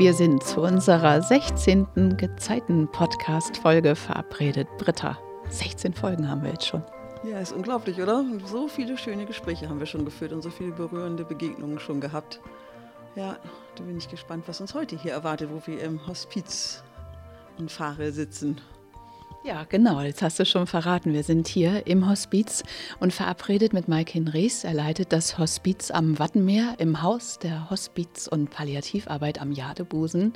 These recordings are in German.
Wir sind zu unserer 16. Gezeiten-Podcast-Folge verabredet. Britta, 16 Folgen haben wir jetzt schon. Ja, ist unglaublich, oder? So viele schöne Gespräche haben wir schon geführt und so viele berührende Begegnungen schon gehabt. Ja, da bin ich gespannt, was uns heute hier erwartet, wo wir im Hospiz in Fahre sitzen. Ja, genau, jetzt hast du schon verraten. Wir sind hier im Hospiz und verabredet mit Mike Hinrichs. Er leitet das Hospiz am Wattenmeer im Haus der Hospiz- und Palliativarbeit am Jadebusen.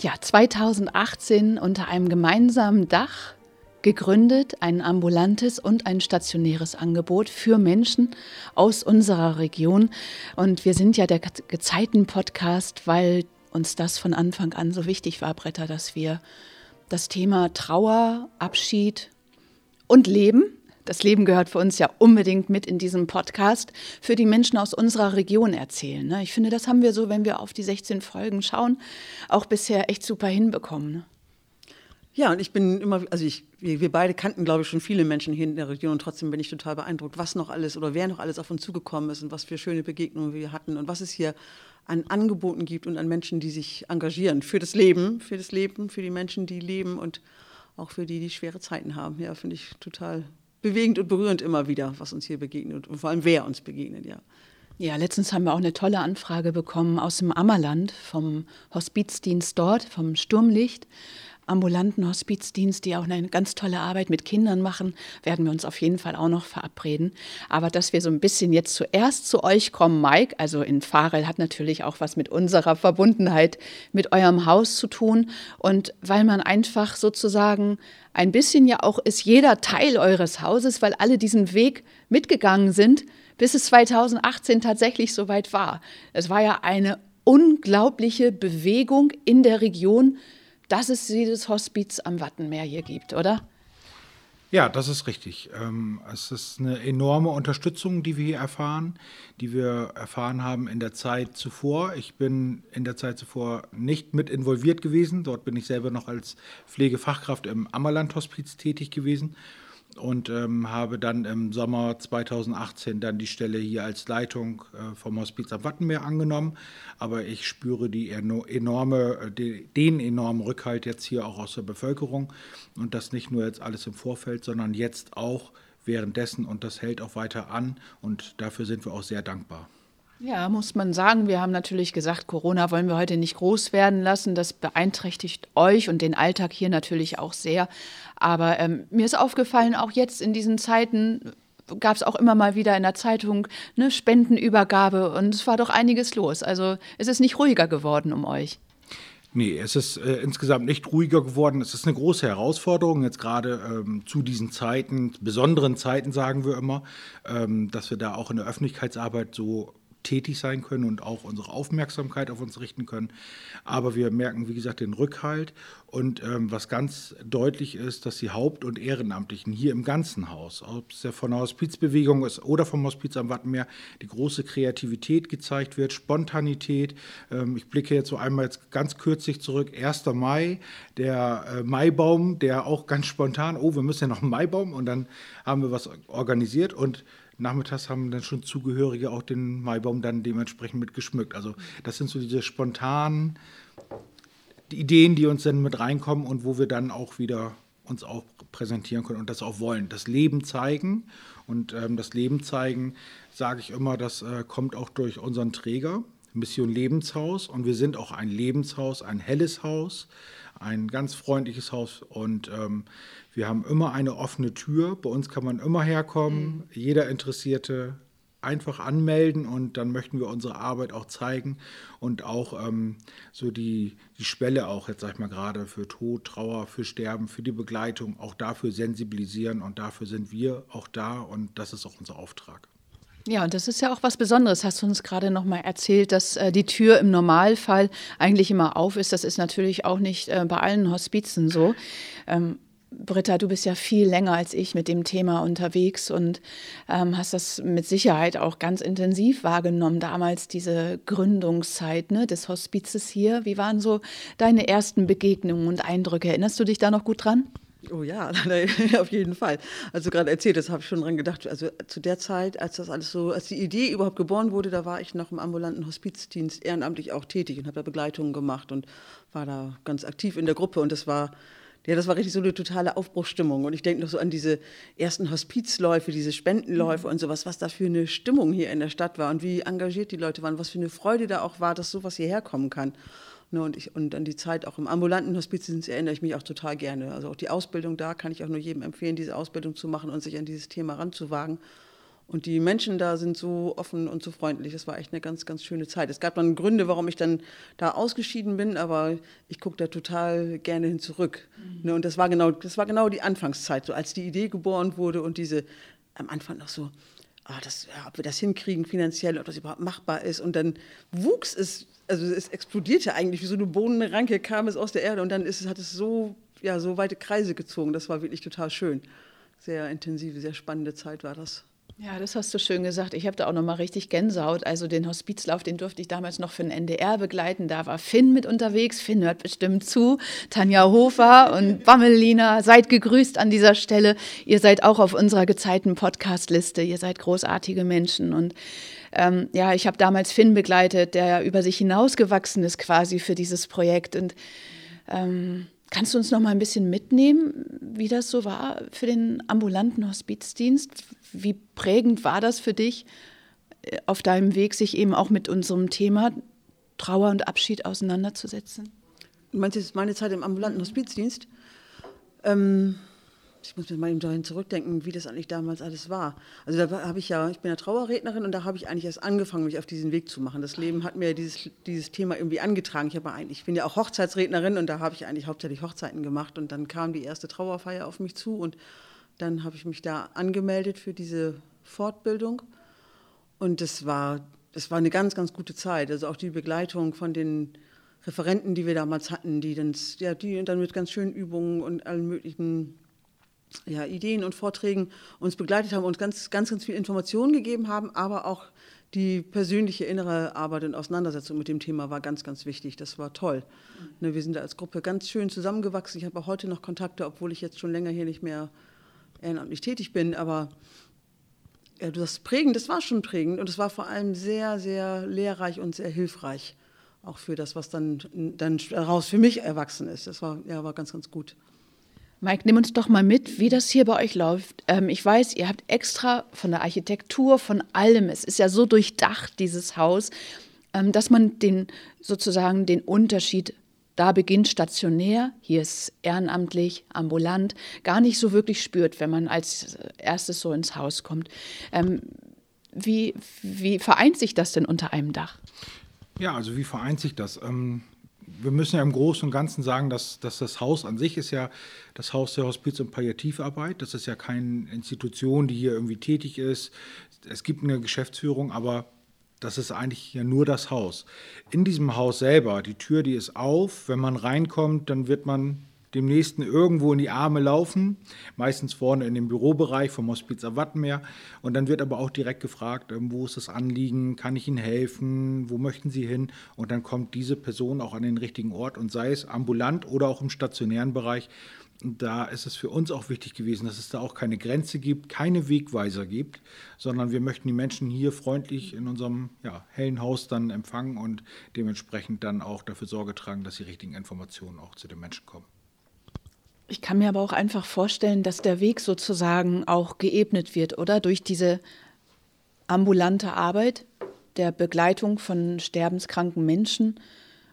Ja, 2018 unter einem gemeinsamen Dach gegründet, ein ambulantes und ein stationäres Angebot für Menschen aus unserer Region. Und wir sind ja der Gezeiten-Podcast, weil uns das von Anfang an so wichtig war, Bretter, dass wir das Thema Trauer, Abschied und Leben. Das Leben gehört für uns ja unbedingt mit in diesem Podcast für die Menschen aus unserer Region erzählen. Ne? Ich finde, das haben wir so, wenn wir auf die 16 Folgen schauen, auch bisher echt super hinbekommen. Ja, und ich bin immer, also ich, wir, beide kannten, glaube ich, schon viele Menschen hier in der Region und trotzdem bin ich total beeindruckt, was noch alles oder wer noch alles auf uns zugekommen ist und was für schöne Begegnungen wir hatten und was es hier an Angeboten gibt und an Menschen, die sich engagieren für das Leben, für das Leben, für die Menschen, die leben und auch für die, die schwere Zeiten haben. Ja, finde ich total bewegend und berührend immer wieder, was uns hier begegnet und vor allem wer uns begegnet, ja. Ja, letztens haben wir auch eine tolle Anfrage bekommen aus dem Ammerland vom Hospizdienst dort, vom Sturmlicht ambulanten Hospizdienst, die auch eine ganz tolle Arbeit mit Kindern machen, werden wir uns auf jeden Fall auch noch verabreden. Aber dass wir so ein bisschen jetzt zuerst zu euch kommen, Mike, also in Farel hat natürlich auch was mit unserer Verbundenheit mit eurem Haus zu tun. Und weil man einfach sozusagen ein bisschen ja auch ist jeder Teil eures Hauses, weil alle diesen Weg mitgegangen sind, bis es 2018 tatsächlich soweit war. Es war ja eine unglaubliche Bewegung in der Region, dass es dieses Hospiz am Wattenmeer hier gibt, oder? Ja, das ist richtig. Ähm, es ist eine enorme Unterstützung, die wir hier erfahren, die wir erfahren haben in der Zeit zuvor. Ich bin in der Zeit zuvor nicht mit involviert gewesen. Dort bin ich selber noch als Pflegefachkraft im Ammerland-Hospiz tätig gewesen und ähm, habe dann im Sommer 2018 dann die Stelle hier als Leitung äh, vom Hospiz am Wattenmeer angenommen. Aber ich spüre die enorme, äh, den enormen Rückhalt jetzt hier auch aus der Bevölkerung und das nicht nur jetzt alles im Vorfeld, sondern jetzt auch währenddessen und das hält auch weiter an und dafür sind wir auch sehr dankbar. Ja, muss man sagen. Wir haben natürlich gesagt, Corona wollen wir heute nicht groß werden lassen. Das beeinträchtigt euch und den Alltag hier natürlich auch sehr. Aber ähm, mir ist aufgefallen, auch jetzt in diesen Zeiten gab es auch immer mal wieder in der Zeitung eine Spendenübergabe und es war doch einiges los. Also es ist nicht ruhiger geworden um euch. Nee, es ist äh, insgesamt nicht ruhiger geworden. Es ist eine große Herausforderung, jetzt gerade ähm, zu diesen Zeiten, besonderen Zeiten sagen wir immer, ähm, dass wir da auch in der Öffentlichkeitsarbeit so tätig sein können und auch unsere Aufmerksamkeit auf uns richten können. Aber wir merken, wie gesagt, den Rückhalt. Und ähm, was ganz deutlich ist, dass die Haupt- und Ehrenamtlichen hier im ganzen Haus, ob es ja von der Hospizbewegung ist oder vom Hospiz am Wattenmeer, die große Kreativität gezeigt wird, Spontanität. Ähm, ich blicke jetzt so einmal jetzt ganz kürzlich zurück, 1. Mai, der äh, Maibaum, der auch ganz spontan, oh, wir müssen ja noch einen Maibaum und dann haben wir was organisiert und nachmittags haben dann schon Zugehörige auch den Maibaum dann dementsprechend mit geschmückt. Also das sind so diese spontanen Ideen, die uns dann mit reinkommen und wo wir dann auch wieder uns auch präsentieren können und das auch wollen. Das Leben zeigen und ähm, das Leben zeigen, sage ich immer, das äh, kommt auch durch unseren Träger, Mission Lebenshaus und wir sind auch ein Lebenshaus, ein helles Haus, ein ganz freundliches Haus und ähm, wir haben immer eine offene Tür. Bei uns kann man immer herkommen. Mhm. Jeder Interessierte einfach anmelden und dann möchten wir unsere Arbeit auch zeigen und auch ähm, so die, die Schwelle auch jetzt sag ich mal gerade für Tod, Trauer, für Sterben, für die Begleitung auch dafür sensibilisieren und dafür sind wir auch da und das ist auch unser Auftrag. Ja, und das ist ja auch was Besonderes. Hast du uns gerade noch mal erzählt, dass äh, die Tür im Normalfall eigentlich immer auf ist. Das ist natürlich auch nicht äh, bei allen Hospizen so. Ähm, Britta, du bist ja viel länger als ich mit dem Thema unterwegs und ähm, hast das mit Sicherheit auch ganz intensiv wahrgenommen, damals diese Gründungszeit ne, des Hospizes hier. Wie waren so deine ersten Begegnungen und Eindrücke? Erinnerst du dich da noch gut dran? Oh ja, auf jeden Fall. Also gerade erzählt, das habe ich schon dran gedacht. Also zu der Zeit, als das alles so, als die Idee überhaupt geboren wurde, da war ich noch im ambulanten Hospizdienst ehrenamtlich auch tätig und habe da Begleitungen gemacht und war da ganz aktiv in der Gruppe und das war ja, das war richtig so eine totale Aufbruchsstimmung. Und ich denke noch so an diese ersten Hospizläufe, diese Spendenläufe und sowas, was da für eine Stimmung hier in der Stadt war und wie engagiert die Leute waren, was für eine Freude da auch war, dass sowas hierher kommen kann. Ne, und, ich, und an die Zeit auch im ambulanten Hospizdienst erinnere ich mich auch total gerne. Also auch die Ausbildung da kann ich auch nur jedem empfehlen, diese Ausbildung zu machen und sich an dieses Thema ranzuwagen. Und die Menschen da sind so offen und so freundlich. Das war echt eine ganz, ganz schöne Zeit. Es gab dann Gründe, warum ich dann da ausgeschieden bin, aber ich gucke da total gerne hin zurück. Mhm. Ne, und das war, genau, das war genau die Anfangszeit, so als die Idee geboren wurde und diese am Anfang noch so, ah, das, ja, ob wir das hinkriegen finanziell, ob das überhaupt machbar ist. Und dann wuchs es also es explodierte eigentlich wie so eine Bohnenranke, kam es aus der Erde und dann ist hat es so, ja, so weite Kreise gezogen. Das war wirklich total schön. Sehr intensive, sehr spannende Zeit war das. Ja, das hast du schön gesagt. Ich habe da auch noch mal richtig Gänsehaut. Also den Hospizlauf, den durfte ich damals noch für den NDR begleiten. Da war Finn mit unterwegs. Finn hört bestimmt zu. Tanja Hofer und Bammelina, seid gegrüßt an dieser Stelle. Ihr seid auch auf unserer gezeiten Podcast-Liste. Ihr seid großartige Menschen und ähm, ja, ich habe damals Finn begleitet, der ja über sich hinausgewachsen ist quasi für dieses Projekt. Und ähm, kannst du uns noch mal ein bisschen mitnehmen, wie das so war für den ambulanten Hospizdienst? Wie prägend war das für dich äh, auf deinem Weg, sich eben auch mit unserem Thema Trauer und Abschied auseinanderzusetzen? Du meinst jetzt meine Zeit im ambulanten Hospizdienst? Ähm ich muss mir mal dahin zurückdenken, wie das eigentlich damals alles war. Also da habe ich ja, ich bin ja Trauerrednerin und da habe ich eigentlich erst angefangen, mich auf diesen Weg zu machen. Das Leben hat mir dieses, dieses Thema irgendwie angetragen. Ich, eigentlich, ich bin ja auch Hochzeitsrednerin und da habe ich eigentlich hauptsächlich Hochzeiten gemacht und dann kam die erste Trauerfeier auf mich zu und dann habe ich mich da angemeldet für diese Fortbildung und das war, das war eine ganz, ganz gute Zeit. Also auch die Begleitung von den Referenten, die wir damals hatten, die dann, ja, die dann mit ganz schönen Übungen und allen möglichen ja, Ideen und Vorträgen uns begleitet haben, uns ganz, ganz, ganz viel Informationen gegeben haben, aber auch die persönliche innere Arbeit und Auseinandersetzung mit dem Thema war ganz, ganz wichtig. Das war toll. Ne, wir sind da als Gruppe ganz schön zusammengewachsen. Ich habe auch heute noch Kontakte, obwohl ich jetzt schon länger hier nicht mehr ehrenamtlich tätig bin. Aber ja, das prägend, das war schon prägend und es war vor allem sehr, sehr lehrreich und sehr hilfreich. Auch für das, was dann, dann daraus für mich erwachsen ist. Das war, ja, war ganz, ganz gut. Mike, nimm uns doch mal mit, wie das hier bei euch läuft. Ähm, ich weiß, ihr habt extra von der Architektur, von allem, es ist ja so durchdacht, dieses Haus, ähm, dass man den sozusagen den Unterschied da beginnt stationär, hier ist ehrenamtlich, ambulant, gar nicht so wirklich spürt, wenn man als erstes so ins Haus kommt. Ähm, wie, wie vereint sich das denn unter einem Dach? Ja, also wie vereint sich das? Ähm, wir müssen ja im Großen und Ganzen sagen, dass, dass das Haus an sich ist ja das Haus der Hospiz- und Palliativarbeit. Das ist ja keine Institution, die hier irgendwie tätig ist. Es gibt eine Geschäftsführung, aber das ist eigentlich ja nur das Haus. In diesem Haus selber, die Tür, die ist auf. Wenn man reinkommt, dann wird man dem Nächsten irgendwo in die Arme laufen, meistens vorne in dem Bürobereich vom Hospiz Wattenmeer. Und dann wird aber auch direkt gefragt, ähm, wo ist das Anliegen, kann ich Ihnen helfen, wo möchten Sie hin? Und dann kommt diese Person auch an den richtigen Ort und sei es ambulant oder auch im stationären Bereich. da ist es für uns auch wichtig gewesen, dass es da auch keine Grenze gibt, keine Wegweiser gibt, sondern wir möchten die Menschen hier freundlich in unserem ja, hellen Haus dann empfangen und dementsprechend dann auch dafür Sorge tragen, dass die richtigen Informationen auch zu den Menschen kommen. Ich kann mir aber auch einfach vorstellen, dass der Weg sozusagen auch geebnet wird, oder? Durch diese ambulante Arbeit der Begleitung von sterbenskranken Menschen.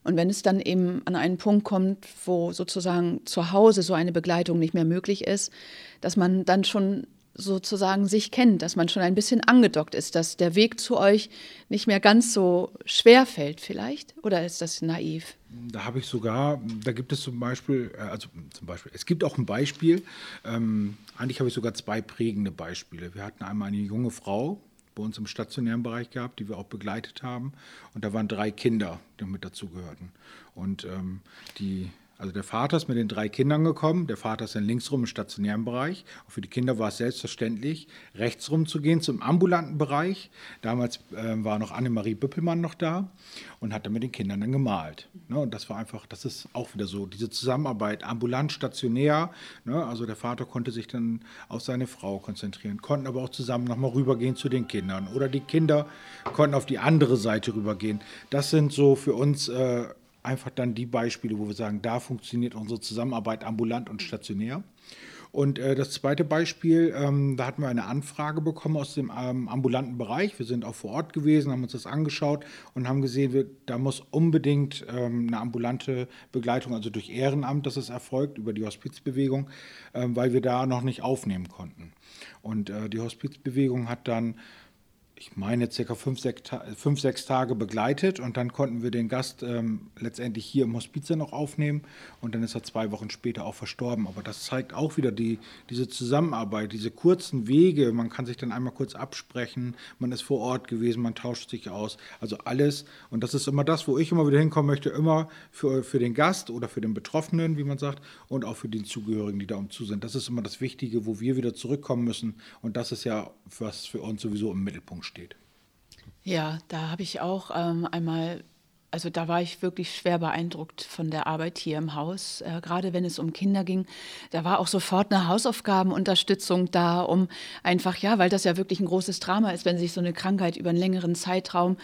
Und wenn es dann eben an einen Punkt kommt, wo sozusagen zu Hause so eine Begleitung nicht mehr möglich ist, dass man dann schon sozusagen sich kennt, dass man schon ein bisschen angedockt ist, dass der Weg zu euch nicht mehr ganz so schwer fällt vielleicht? Oder ist das naiv? Da habe ich sogar, da gibt es zum Beispiel, äh, also zum Beispiel, es gibt auch ein Beispiel, ähm, eigentlich habe ich sogar zwei prägende Beispiele. Wir hatten einmal eine junge Frau bei uns im stationären Bereich gehabt, die wir auch begleitet haben und da waren drei Kinder, die mit dazugehörten. Und ähm, die Also der Vater ist mit den drei Kindern gekommen. Der Vater ist dann linksrum im stationären Bereich. Und für die Kinder war es selbstverständlich, rechtsrum zu gehen zum ambulanten Bereich. Damals äh, war noch Annemarie Büppelmann noch da und hat dann mit den Kindern dann gemalt. Ne? Und das war einfach, das ist auch wieder so, diese Zusammenarbeit, ambulant, stationär. Ne? Also der Vater konnte sich dann auf seine Frau konzentrieren, konnten aber auch zusammen nochmal rübergehen zu den Kindern. Oder die Kinder konnten auf die andere Seite rübergehen. Das sind so für uns äh, einfach dann die Beispiele, wo wir sagen, da funktioniert unsere Zusammenarbeit ambulant und stationär. Und äh, das zweite Beispiel, ähm, da hatten wir eine Anfrage bekommen aus dem ähm, ambulanten Bereich. Wir sind auch vor Ort gewesen, haben uns das angeschaut und haben gesehen, wir, da muss unbedingt ähm, eine ambulante Begleitung, also durch Ehrenamt, dass es erfolgt, über die Hospizbewegung, ähm, weil wir da noch nicht aufnehmen konnten. Und äh, die Hospizbewegung hat dann ich meine, circa fünf, sechs, fünf, sechs Tage begleitet und dann konnten wir den Gast ähm, letztendlich hier im Hospiz noch aufnehmen und dann ist er zwei Wochen später auch verstorben. Aber das zeigt auch wieder die, diese Zusammenarbeit, diese kurzen Wege. Man kann sich dann einmal kurz absprechen, man ist vor Ort gewesen, man tauscht sich aus. Also alles und das ist immer das, wo ich immer wieder hinkommen möchte, immer für, für den Gast oder für den Betroffenen, wie man sagt, und auch für die Zugehörigen, die da umzu sind. Das ist immer das Wichtige, wo wir wieder zurückkommen müssen und das ist ja, was für uns sowieso im Mittelpunkt steht steht. Ja, da habe ich auch ähm, einmal, also da war ich wirklich schwer beeindruckt von der Arbeit hier im Haus, äh, gerade wenn es um Kinder ging. Da war auch sofort eine Hausaufgabenunterstützung da, um einfach, ja, weil das ja wirklich ein großes Drama ist, wenn sich so eine Krankheit über einen längeren Zeitraum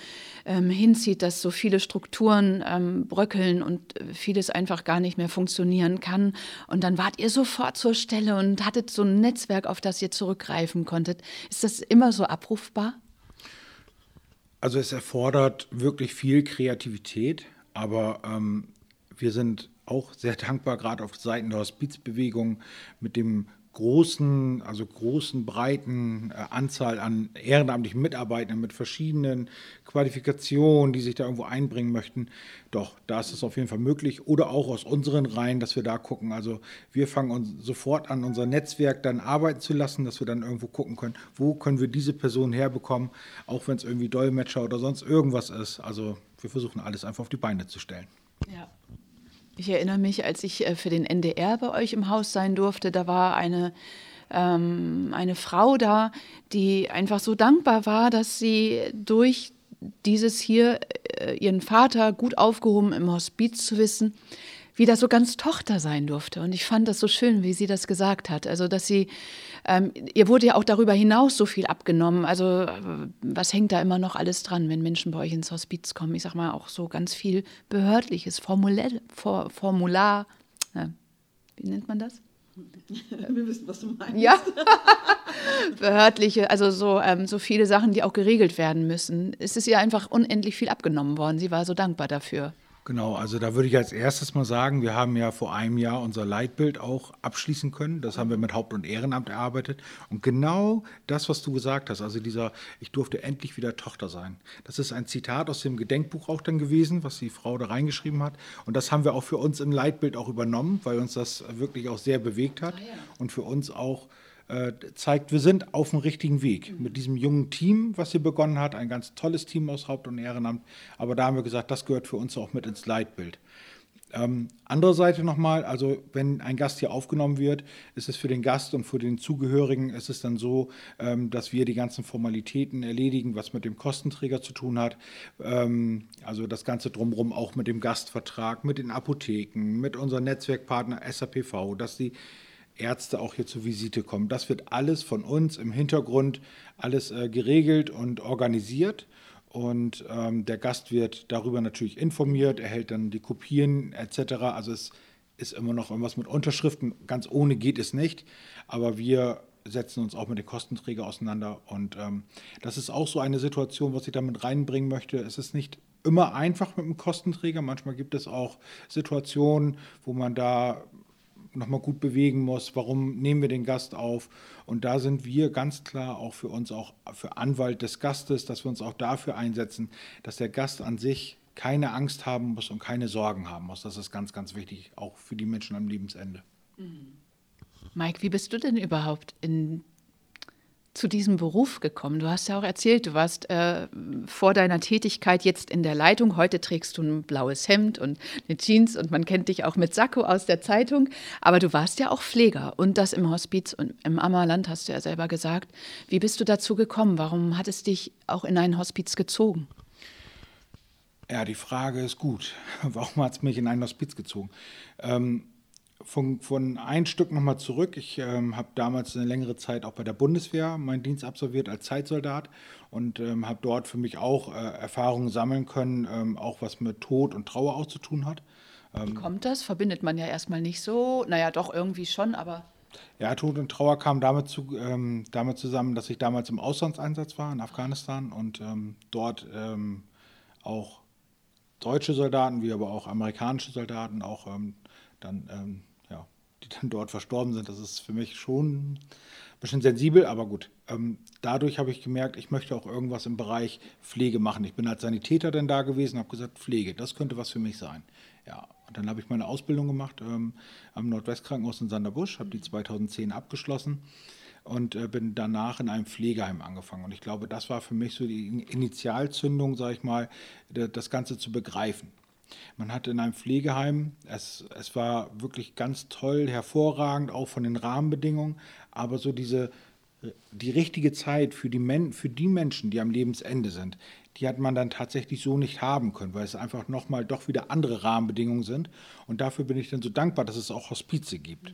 ähm, hinzieht, dass so viele Strukturen ähm, bröckeln und vieles einfach gar nicht mehr funktionieren kann. Und dann wart ihr sofort zur Stelle und hattet so ein Netzwerk, auf das ihr zurückgreifen konntet. Ist das immer so abrufbar? Also es erfordert wirklich viel Kreativität, aber ähm, wir sind auch sehr dankbar, gerade auf Seiten der Hospizbewegung mit dem großen, also großen, breiten äh, Anzahl an ehrenamtlichen Mitarbeitern mit verschiedenen Qualifikationen, die sich da irgendwo einbringen möchten. Doch, da ist es auf jeden Fall möglich. Oder auch aus unseren Reihen, dass wir da gucken. Also wir fangen uns sofort an, unser Netzwerk dann arbeiten zu lassen, dass wir dann irgendwo gucken können, wo können wir diese Person herbekommen, auch wenn es irgendwie Dolmetscher oder sonst irgendwas ist. Also wir versuchen alles einfach auf die Beine zu stellen. Ja. Ich erinnere mich, als ich äh, für den NDR bei euch im Haus sein durfte, da war eine, ähm, eine Frau da, die einfach so dankbar war, dass sie durch dieses hier, äh, ihren Vater gut aufgehoben im Hospiz zu wissen, wieder so ganz Tochter sein durfte. Und ich fand das so schön, wie sie das gesagt hat. Also, dass sie, ähm, ihr wurde ja auch darüber hinaus so viel abgenommen. Also, äh, was hängt da immer noch alles dran, wenn Menschen bei euch ins Hospiz kommen? Ich sag mal auch so ganz viel behördliches Formular, For, Formular äh, wie nennt man das? Wir wissen, was du meinst. Ja, behördliche, also so, ähm, so viele Sachen, die auch geregelt werden müssen. Es ist ihr einfach unendlich viel abgenommen worden. Sie war so dankbar dafür. Genau, also da würde ich als erstes mal sagen, wir haben ja vor einem Jahr unser Leitbild auch abschließen können. Das haben wir mit Haupt- und Ehrenamt erarbeitet. Und genau das, was du gesagt hast, also dieser, ich durfte endlich wieder Tochter sein. Das ist ein Zitat aus dem Gedenkbuch auch dann gewesen, was die Frau da reingeschrieben hat. Und das haben wir auch für uns im Leitbild auch übernommen, weil uns das wirklich auch sehr bewegt hat. Ah, ja. Und für uns auch zeigt, wir sind auf dem richtigen Weg mit diesem jungen Team, was hier begonnen hat, ein ganz tolles Team aus Haupt- und Ehrenamt. Aber da haben wir gesagt, das gehört für uns auch mit ins Leitbild. Ähm, andere Seite nochmal, also wenn ein Gast hier aufgenommen wird, ist es für den Gast und für den Zugehörigen ist es dann so, ähm, dass wir die ganzen Formalitäten erledigen, was mit dem Kostenträger zu tun hat. Ähm, also das Ganze drumherum auch mit dem Gastvertrag, mit den Apotheken, mit unserem Netzwerkpartner SAPV, dass die Ärzte auch hier zur Visite kommen. Das wird alles von uns im Hintergrund alles äh, geregelt und organisiert. Und ähm, der Gast wird darüber natürlich informiert, erhält dann die Kopien etc. Also es ist immer noch irgendwas mit Unterschriften. Ganz ohne geht es nicht. Aber wir setzen uns auch mit den Kostenträgern auseinander. Und ähm, das ist auch so eine Situation, was ich damit reinbringen möchte. Es ist nicht immer einfach mit dem Kostenträger. Manchmal gibt es auch Situationen, wo man da nochmal gut bewegen muss. Warum nehmen wir den Gast auf? Und da sind wir ganz klar auch für uns, auch für Anwalt des Gastes, dass wir uns auch dafür einsetzen, dass der Gast an sich keine Angst haben muss und keine Sorgen haben muss. Das ist ganz, ganz wichtig, auch für die Menschen am Lebensende. Mhm. Mike, wie bist du denn überhaupt in zu diesem Beruf gekommen? Du hast ja auch erzählt, du warst äh, vor deiner Tätigkeit jetzt in der Leitung. Heute trägst du ein blaues Hemd und eine Jeans und man kennt dich auch mit Sakko aus der Zeitung. Aber du warst ja auch Pfleger und das im Hospiz und im Ammerland, hast du ja selber gesagt. Wie bist du dazu gekommen? Warum hat es dich auch in ein Hospiz gezogen? Ja, die Frage ist gut. Warum hat es mich in ein Hospiz gezogen? Ähm, von, von ein Stück nochmal zurück. Ich ähm, habe damals eine längere Zeit auch bei der Bundeswehr meinen Dienst absolviert als Zeitsoldat und ähm, habe dort für mich auch äh, Erfahrungen sammeln können, ähm, auch was mit Tod und Trauer auch zu tun hat. Wie ähm, kommt das? Verbindet man ja erstmal nicht so. Naja, doch irgendwie schon, aber. Ja, Tod und Trauer kam damit, zu, ähm, damit zusammen, dass ich damals im Auslandseinsatz war in Afghanistan und ähm, dort auch deutsche Soldaten, wie aber auch amerikanische Soldaten auch dann die dann dort verstorben sind. Das ist für mich schon ein bisschen sensibel, aber gut. Ähm, dadurch habe ich gemerkt, ich möchte auch irgendwas im Bereich Pflege machen. Ich bin als Sanitäter dann da gewesen, habe gesagt, Pflege, das könnte was für mich sein. Ja, und dann habe ich meine Ausbildung gemacht ähm, am Nordwestkrankenhaus in Sanderbusch, habe die 2010 abgeschlossen und äh, bin danach in einem Pflegeheim angefangen. Und ich glaube, das war für mich so die Initialzündung, sage ich mal, das Ganze zu begreifen. Man hatte in einem Pflegeheim, es, es war wirklich ganz toll, hervorragend, auch von den Rahmenbedingungen, aber so diese, die richtige Zeit für die, Men für die Menschen, die am Lebensende sind, die hat man dann tatsächlich so nicht haben können, weil es einfach nochmal doch wieder andere Rahmenbedingungen sind. Und dafür bin ich dann so dankbar, dass es auch Hospize gibt.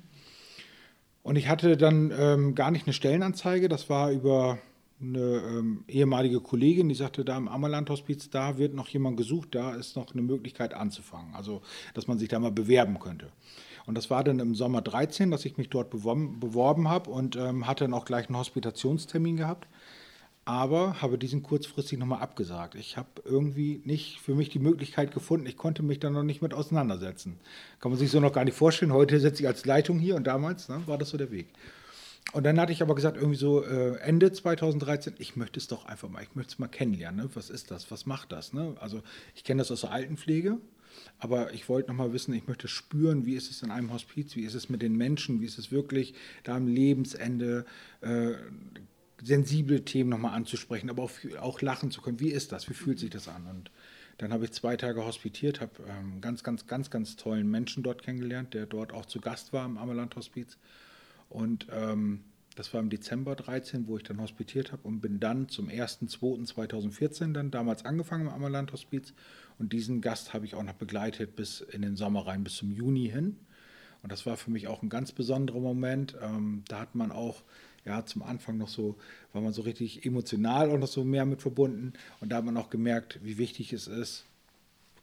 Und ich hatte dann ähm, gar nicht eine Stellenanzeige, das war über eine ähm, ehemalige Kollegin, die sagte, da im Ammerland-Hospiz, da wird noch jemand gesucht, da ist noch eine Möglichkeit anzufangen, also dass man sich da mal bewerben könnte. Und das war dann im Sommer 13, dass ich mich dort beworben, beworben habe und ähm, hatte dann auch gleich einen Hospitationstermin gehabt, aber habe diesen kurzfristig nochmal abgesagt. Ich habe irgendwie nicht für mich die Möglichkeit gefunden, ich konnte mich da noch nicht mit auseinandersetzen. Kann man sich so noch gar nicht vorstellen. Heute sitze ich als Leitung hier und damals ne, war das so der Weg. Und dann hatte ich aber gesagt, irgendwie so äh, Ende 2013, ich möchte es doch einfach mal, ich möchte es mal kennenlernen. Ne? Was ist das? Was macht das? Ne? Also ich kenne das aus der Altenpflege, aber ich wollte noch mal wissen, ich möchte spüren, wie ist es in einem Hospiz, wie ist es mit den Menschen, wie ist es wirklich da am Lebensende, äh, sensible Themen nochmal anzusprechen, aber auch, auch lachen zu können. Wie ist das? Wie fühlt sich das an? Und dann habe ich zwei Tage hospitiert, habe ähm, ganz, ganz, ganz, ganz tollen Menschen dort kennengelernt, der dort auch zu Gast war im Ammerland Hospiz. Und ähm, das war im Dezember 13, wo ich dann hospitiert habe und bin dann zum 1.2.2014 dann damals angefangen im Ammerland Hospiz. Und diesen Gast habe ich auch noch begleitet bis in den Sommer rein, bis zum Juni hin. Und das war für mich auch ein ganz besonderer Moment. Ähm, da hat man auch ja, zum Anfang noch so, war man so richtig emotional und noch so mehr mit verbunden. Und da hat man auch gemerkt, wie wichtig es ist,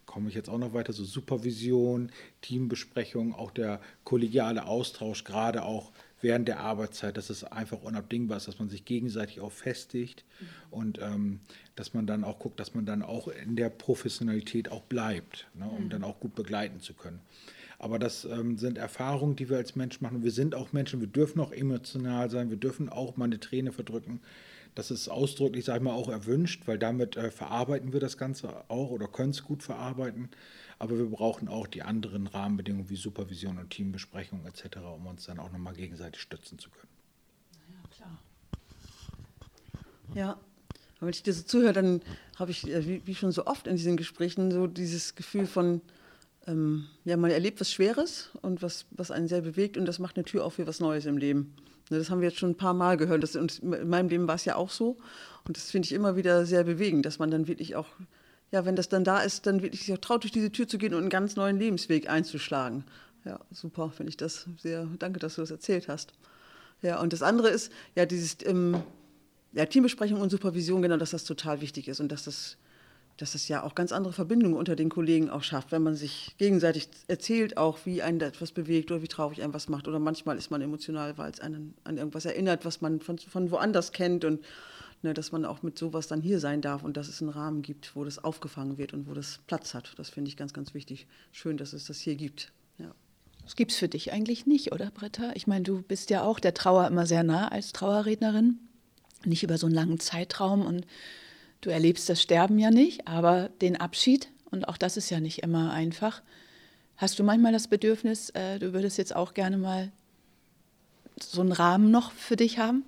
komme ich jetzt auch noch weiter, so Supervision, Teambesprechung, auch der kollegiale Austausch, gerade auch während der Arbeitszeit, dass es einfach unabdingbar ist, dass man sich gegenseitig auch festigt mhm. und ähm, dass man dann auch guckt, dass man dann auch in der Professionalität auch bleibt, ne, um mhm. dann auch gut begleiten zu können. Aber das ähm, sind Erfahrungen, die wir als Mensch machen. Wir sind auch Menschen, wir dürfen auch emotional sein, wir dürfen auch mal eine Träne verdrücken. Das ist ausdrücklich, sage ich mal, auch erwünscht, weil damit äh, verarbeiten wir das Ganze auch oder können es gut verarbeiten. Aber wir brauchen auch die anderen Rahmenbedingungen wie Supervision und Teambesprechung etc., um uns dann auch nochmal gegenseitig stützen zu können. Ja, klar. Ja, wenn ich dir so zuhöre, dann habe ich, äh, wie, wie, schon so oft in diesen Gesprächen, so dieses Gefühl von, ähm, ja, man erlebt was Schweres und was, was einen sehr bewegt und das macht eine Tür auf für was Neues im Leben. Ne, das haben wir jetzt schon ein paar Mal gehört. Das, und in meinem Leben war es ja auch so. Und das finde ich immer wieder sehr bewegend, dass man dann wirklich auch ja, wenn das dann da ist, dann wirklich sich auch traut, durch diese Tür zu gehen und einen ganz neuen Lebensweg einzuschlagen. Ja, super, finde ich das sehr. Danke, dass du das erzählt hast. Ja, und das andere ist, ja, dieses ähm, ja, Teambesprechung und Supervision, genau, dass das total wichtig ist und dass das, dass das ja auch ganz andere Verbindungen unter den Kollegen auch schafft, wenn man sich gegenseitig erzählt, auch wie einen etwas bewegt oder wie traurig einem was macht. Oder manchmal ist man emotional, weil es einen an irgendwas erinnert, was man von, von woanders kennt und ne, dass man auch mit sowas dann hier sein darf und dass es einen Rahmen gibt, wo das aufgefangen wird und wo das Platz hat. Das finde ich ganz, ganz wichtig. Schön, dass es das hier gibt. Das gibt es für dich eigentlich nicht, oder Britta? Ich meine, du bist ja auch der Trauer immer sehr nah als Trauerrednerin. Nicht über so einen langen Zeitraum und du erlebst das Sterben ja nicht, aber den Abschied und auch das ist ja nicht immer einfach. Hast du manchmal das Bedürfnis, äh, du würdest jetzt auch gerne mal so einen Rahmen noch für dich haben?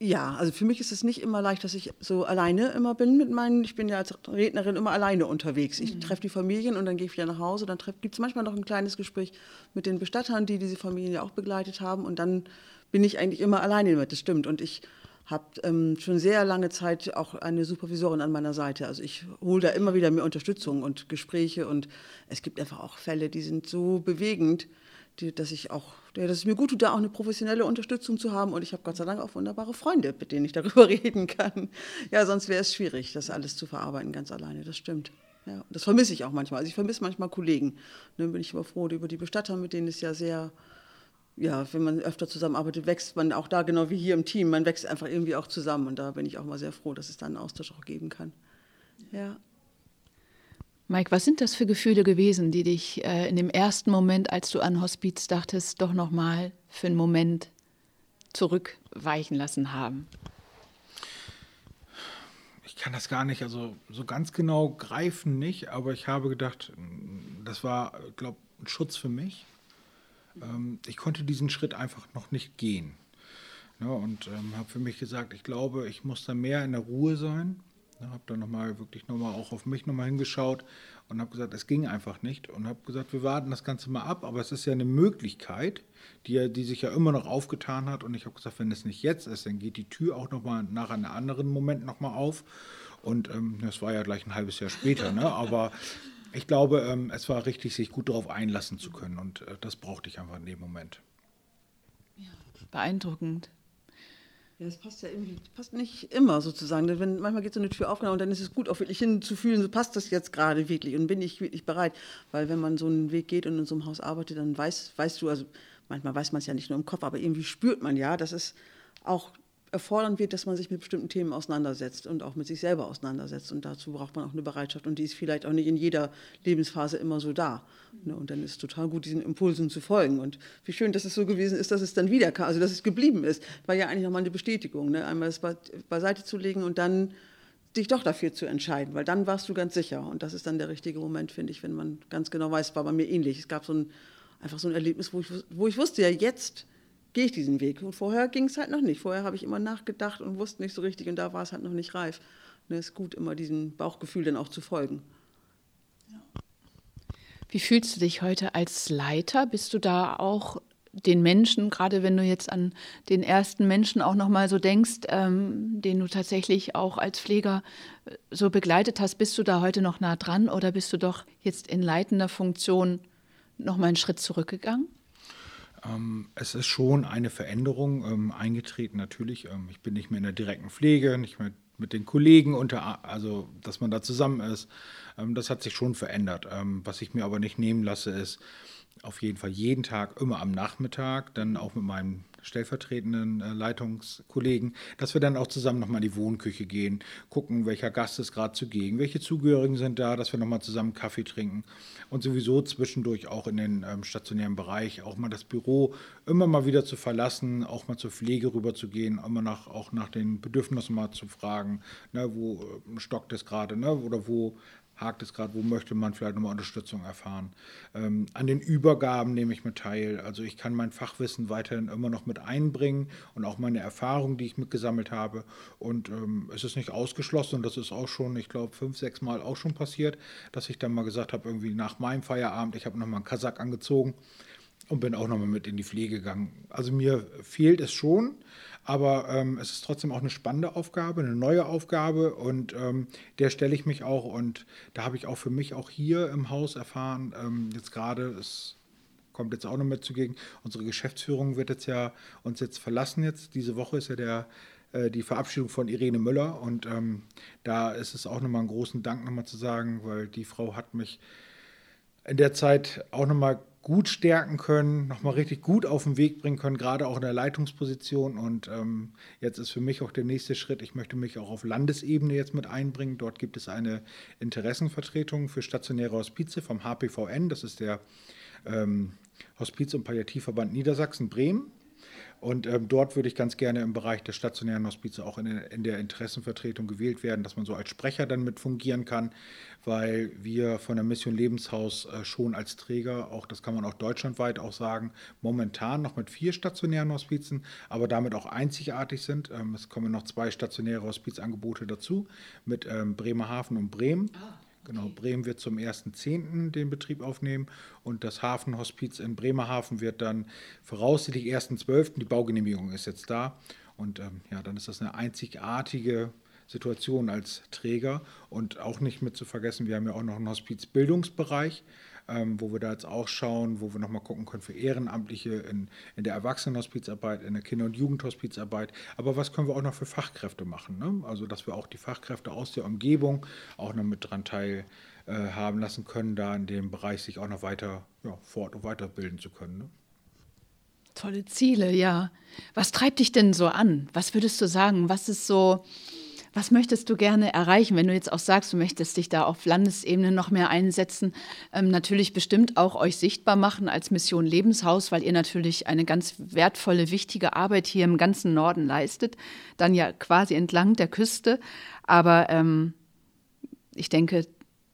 Ja, also für mich ist es nicht immer leicht, dass ich so alleine immer bin mit meinen, ich bin ja als Rednerin immer alleine unterwegs. Ich mhm. treffe die Familien und dann gehe ich wieder nach Hause. Dann gibt es manchmal noch ein kleines Gespräch mit den Bestattern, die diese Familien ja auch begleitet haben. Und dann bin ich eigentlich immer alleine damit, das stimmt. Und ich habe ähm, schon sehr lange Zeit auch eine Supervisorin an meiner Seite. Also ich hole da immer wieder mehr Unterstützung und Gespräche. Und es gibt einfach auch Fälle, die sind so bewegend die, dass ich auch, ja, dass es mir gut tut, da auch eine professionelle Unterstützung zu haben. Und ich habe Gott sei Dank auch wunderbare Freunde, mit denen ich darüber reden kann. Ja, sonst wäre es schwierig, das alles zu verarbeiten, ganz alleine. Das stimmt. Ja, das vermisse ich auch manchmal. Also ich vermisse manchmal Kollegen. Dann bin ich immer froh über die Bestatter, mit denen es ja sehr, ja, wenn man öfter zusammenarbeitet, wächst man auch da, genau wie hier im Team, man wächst einfach irgendwie auch zusammen. Und da bin ich auch mal sehr froh, dass es da einen Austausch auch geben kann. Ja. Mike, was sind das für Gefühle gewesen, die dich äh, in dem ersten Moment, als du an Hospiz dachtest, doch nochmal für einen Moment zurückweichen lassen haben? Ich kann das gar nicht, also so ganz genau greifen nicht, aber ich habe gedacht, das war, glaube ein Schutz für mich. Ähm, ich konnte diesen Schritt einfach noch nicht gehen. Ja, und ähm, habe für mich gesagt, ich glaube, ich muss da mehr in der Ruhe sein ja, habe dann nochmal wirklich nochmal auch auf mich nochmal hingeschaut und habe gesagt, es ging einfach nicht und habe gesagt, wir warten das Ganze mal ab, aber es ist ja eine Möglichkeit, die, die sich ja immer noch aufgetan hat und ich habe gesagt, wenn es nicht jetzt ist, dann geht die Tür auch nochmal nach einem anderen Moment nochmal auf und ähm, das war ja gleich ein halbes Jahr später, ne? aber ich glaube, ähm, es war richtig, sich gut darauf einlassen zu können und äh, das brauchte ich einfach in dem Moment. Ja, beeindruckend. Ja, das passt ja irgendwie, passt nicht immer sozusagen. Wenn, manchmal geht so eine Tür auf und dann ist es gut, auch wirklich hinzufühlen, so passt das jetzt gerade wirklich und bin ich wirklich bereit. Weil wenn man so einen Weg geht und in so einem Haus arbeitet, dann weiß, weißt du, also manchmal weiß man es ja nicht nur im Kopf, aber irgendwie spürt man ja, dass es auch erfordern wird, dass man sich mit bestimmten Themen auseinandersetzt und auch mit sich selber auseinandersetzt. Und dazu braucht man auch eine Bereitschaft. Und die ist vielleicht auch nicht in jeder Lebensphase immer so da. Ne? Und dann ist es total gut, diesen Impulsen zu folgen. Und wie schön, dass es so gewesen ist, dass es dann wieder also dass es geblieben ist. War ja eigentlich nochmal eine Bestätigung. Ne? Einmal es beiseite zu legen und dann dich doch dafür zu entscheiden, weil dann warst du ganz sicher. Und das ist dann der richtige Moment, finde ich, wenn man ganz genau weiß, war bei mir ähnlich. Es gab so ein, einfach so ein Erlebnis, wo ich, wo ich wusste, ja, jetzt gehe ich diesen Weg. Und vorher ging es halt noch nicht. Vorher habe ich immer nachgedacht und wusste nicht so richtig und da war es halt noch nicht reif. Und es ist gut, immer diesem Bauchgefühl dann auch zu folgen. Wie fühlst du dich heute als Leiter? Bist du da auch den Menschen, gerade wenn du jetzt an den ersten Menschen auch nochmal so denkst, ähm, den du tatsächlich auch als Pfleger äh, so begleitet hast, bist du da heute noch nah dran oder bist du doch jetzt in leitender Funktion nochmal einen Schritt zurückgegangen? Ähm, es ist schon eine Veränderung ähm, eingetreten, natürlich. Ähm, ich bin nicht mehr in der direkten Pflege, nicht mehr mit den Kollegen unter, also dass man da zusammen ist. Ähm, das hat sich schon verändert. Ähm, was ich mir aber nicht nehmen lasse, ist auf jeden Fall jeden Tag, immer am Nachmittag, dann auch mit meinem stellvertretenden äh, Leitungskollegen, dass wir dann auch zusammen nochmal in die Wohnküche gehen, gucken, welcher Gast ist gerade zugegen, welche Zugehörigen sind da, dass wir nochmal zusammen Kaffee trinken und sowieso zwischendurch auch in den ähm, stationären Bereich auch mal das Büro immer mal wieder zu verlassen, auch mal zur Pflege rüber zu gehen, immer nach, auch nach den Bedürfnissen mal zu fragen, ne, wo äh, stockt es gerade ne, oder wo hakt es gerade, wo möchte man vielleicht nochmal Unterstützung erfahren. Ähm, an den Übergaben nehme ich mit teil. Also ich kann mein Fachwissen weiterhin immer noch mit einbringen und auch meine Erfahrungen, die ich mitgesammelt habe. Und ähm, es ist nicht ausgeschlossen und das ist auch schon, ich glaube, fünf, sechs Mal auch schon passiert, dass ich dann mal gesagt habe, irgendwie nach meinem Feierabend, ich habe nochmal einen Kasach angezogen und bin auch nochmal mit in die Pflege gegangen. Also mir fehlt es schon, aber ähm, es ist trotzdem auch eine spannende Aufgabe, eine neue Aufgabe und ähm, der stelle ich mich auch und da habe ich auch für mich auch hier im Haus erfahren, ähm, jetzt gerade, es kommt jetzt auch noch mit zugegen, unsere Geschäftsführung wird jetzt ja uns jetzt verlassen jetzt, diese Woche ist ja der äh, die Verabschiedung von Irene Müller und ähm, da ist es auch nochmal einen großen Dank nochmal zu sagen, weil die Frau hat mich in der Zeit auch nochmal gut stärken können, nochmal richtig gut auf den Weg bringen können, gerade auch in der Leitungsposition. Und ähm, jetzt ist für mich auch der nächste Schritt, ich möchte mich auch auf Landesebene jetzt mit einbringen. Dort gibt es eine Interessenvertretung für stationäre Hospize vom HPVN, das ist der ähm, Hospiz- und Palliativverband Niedersachsen-Bremen. Und ähm, dort würde ich ganz gerne im Bereich der stationären Hospize auch in, in, der Interessenvertretung gewählt werden, dass man so als Sprecher dann mit fungieren kann, weil wir von der Mission Lebenshaus äh, schon als Träger, auch das kann man auch deutschlandweit auch sagen, momentan noch mit vier stationären Hospizen, aber damit auch einzigartig sind. Ähm, es kommen noch zwei stationäre Hospizangebote dazu mit ähm, Bremerhaven und Bremen. Ah. Genau, Bremen wird zum 1.10. den Betrieb aufnehmen und das Hafenhospiz in Bremerhaven wird dann voraussichtlich 1.12. Die Baugenehmigung ist jetzt da und ähm, ja, dann ist das eine einzigartige Situation als Träger und auch nicht mit zu vergessen, wir haben ja auch noch einen Hospizbildungsbereich ähm, wo wir da jetzt auch schauen, wo wir nochmal gucken können für Ehrenamtliche in, in der Erwachsenenhospizarbeit, in der Kinder- und Jugendhospizarbeit. Aber was können wir auch noch für Fachkräfte machen? Ne? Also, dass wir auch die Fachkräfte aus der Umgebung auch noch mit dran teilhaben äh, lassen können, da in dem Bereich sich auch noch weiter ja, fort- und weiterbilden zu können. Ne? Tolle Ziele, ja. Was treibt dich denn so an? Was würdest du sagen? Was ist so was möchtest du gerne erreichen, wenn du jetzt auch sagst, du möchtest dich da auf Landesebene noch mehr einsetzen? Ähm, natürlich bestimmt auch euch sichtbar machen als Mission Lebenshaus, weil ihr natürlich eine ganz wertvolle, wichtige Arbeit hier im ganzen Norden leistet, dann ja quasi entlang der Küste. Aber ähm, ich denke,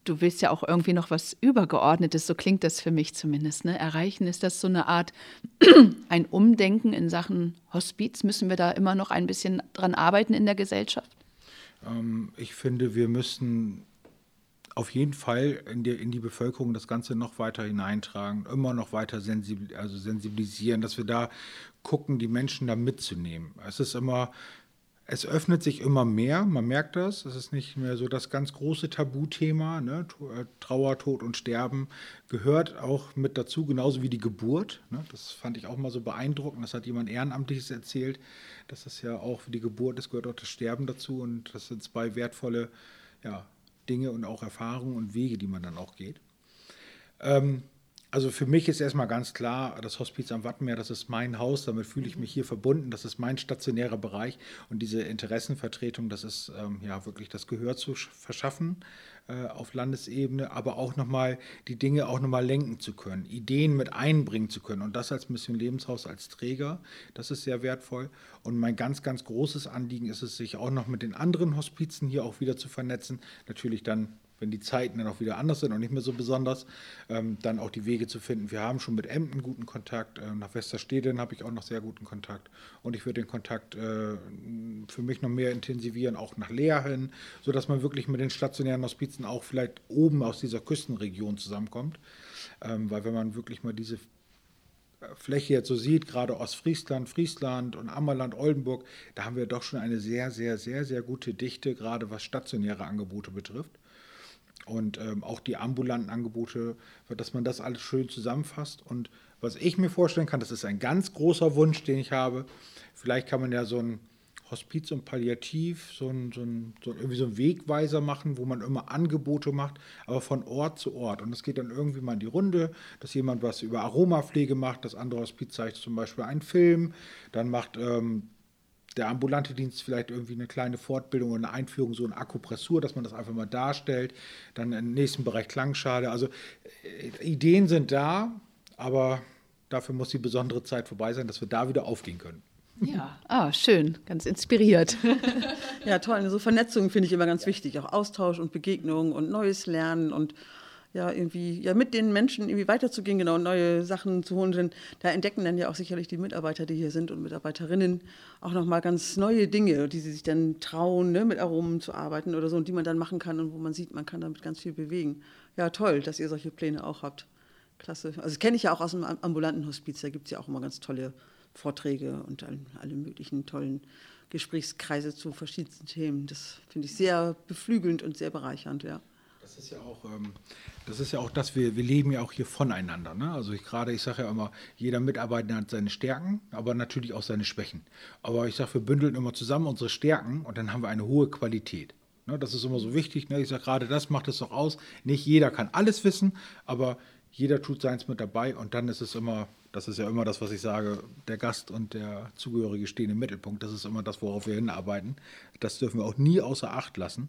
du willst ja auch irgendwie noch was Übergeordnetes, so klingt das für mich zumindest. Ne? Erreichen ist das so eine Art ein Umdenken in Sachen Hospiz? Müssen wir da immer noch ein bisschen dran arbeiten in der Gesellschaft? Ähm, ich finde, wir müssen auf jeden Fall in die, in die Bevölkerung das Ganze noch weiter hineintragen, immer noch weiter sensibil, also sensibilisieren, dass wir da gucken, die Menschen da mitzunehmen. Es ist immer, es öffnet sich immer mehr, man merkt das. Es ist nicht mehr so das ganz große Tabuthema. Ne? Äh, Trauer, Tod und Sterben gehört auch mit dazu, genauso wie die Geburt. Ne? Das fand ich auch mal so beeindruckend. Das hat jemand Ehrenamtliches erzählt, dass das ja auch für die Geburt, es gehört auch das Sterben dazu. Und das sind zwei wertvolle ja, Dinge und auch Erfahrungen und Wege, die man dann auch geht. Ähm, also für mich ist erstmal ganz klar, das Hospiz am Wattenmeer, das ist mein Haus, damit fühle ich mich hier verbunden, das ist mein stationärer Bereich. Und diese Interessenvertretung, das ist ähm, ja wirklich das Gehör zu verschaffen äh, auf Landesebene, aber auch nochmal die Dinge auch nochmal lenken zu können, Ideen mit einbringen zu können. Und das als Mission Lebenshaus, als Träger, das ist sehr wertvoll. Und mein ganz, ganz großes Anliegen ist es, sich auch noch mit den anderen Hospizen hier auch wieder zu vernetzen, natürlich dann wenn die Zeiten dann auch wieder anders sind und nicht mehr so besonders, ähm, dann auch die Wege zu finden. Wir haben schon mit Emden guten Kontakt, äh, nach Westersteden habe ich auch noch sehr guten Kontakt. Und ich würde den Kontakt äh, für mich noch mehr intensivieren, auch nach Leer hin, sodass man wirklich mit den stationären Hospizen auch vielleicht oben aus dieser Küstenregion zusammenkommt, ähm, weil wenn man wirklich mal diese Fläche jetzt so sieht, gerade Ostfriesland, Friesland und Ammerland, Oldenburg, da haben wir doch schon eine sehr, sehr, sehr, sehr gute Dichte, gerade was stationäre Angebote betrifft und ähm, auch die ambulanten Angebote, dass man das alles schön zusammenfasst. Und was ich mir vorstellen kann, das ist ein ganz großer Wunsch, den ich habe. Vielleicht kann man ja so ein Hospiz und Palliativ, so ein, so ein, so irgendwie so ein Wegweiser machen, wo man immer Angebote macht, aber von Ort zu Ort. Und das geht dann irgendwie mal in die Runde, dass jemand was über Aromapflege macht, das andere Hospiz zeigt zum Beispiel einen Film, dann macht ähm, der ambulante Dienst vielleicht irgendwie eine kleine Fortbildung und eine Einführung, so eine Akupressur, dass man das einfach mal darstellt. Dann im nächsten Bereich Klangschale. Also äh, Ideen sind da, aber dafür muss die besondere Zeit vorbei sein, dass wir da wieder aufgehen können. Ja, ah, schön, ganz inspiriert. ja, toll. So Vernetzung finde ich immer ganz wichtig. Auch Austausch und Begegnung und neues Lernen und ja irgendwie ja mit den Menschen irgendwie weiterzugehen, genau neue Sachen zu holen. Denn da entdecken dann ja auch sicherlich die Mitarbeiter, die hier sind und Mitarbeiterinnen auch nochmal ganz neue Dinge, die sie sich dann trauen, ne, mit Aromen zu arbeiten oder so und die man dann machen kann und wo man sieht, man kann damit ganz viel bewegen. Ja, toll, dass ihr solche Pläne auch habt. Klasse. Also kenne ich ja auch aus dem ambulanten Hospiz, da gibt es ja auch immer ganz tolle Vorträge und alle möglichen tollen Gesprächskreise zu verschiedensten Themen. Das finde ich sehr beflügelnd und sehr bereichernd, ja. Das ist ja auch, ähm, das ist ja auch das, wir, wir leben ja auch hier voneinander. Ne? Also ich gerade, ich sage ja immer, jeder Mitarbeiter hat seine Stärken, aber natürlich auch seine Schwächen. Aber ich sage, wir bündeln immer zusammen unsere Stärken und dann haben wir eine hohe Qualität. Ne? Das ist immer so wichtig. Ne? Ich sage gerade, das macht es doch aus. Nicht jeder kann alles wissen, aber jeder tut seins mit dabei und dann ist es immer, das ist ja immer das, was ich sage, der Gast und der Zugehörige stehen im Mittelpunkt. Das ist immer das, worauf wir hinarbeiten. Das dürfen wir auch nie außer Acht lassen.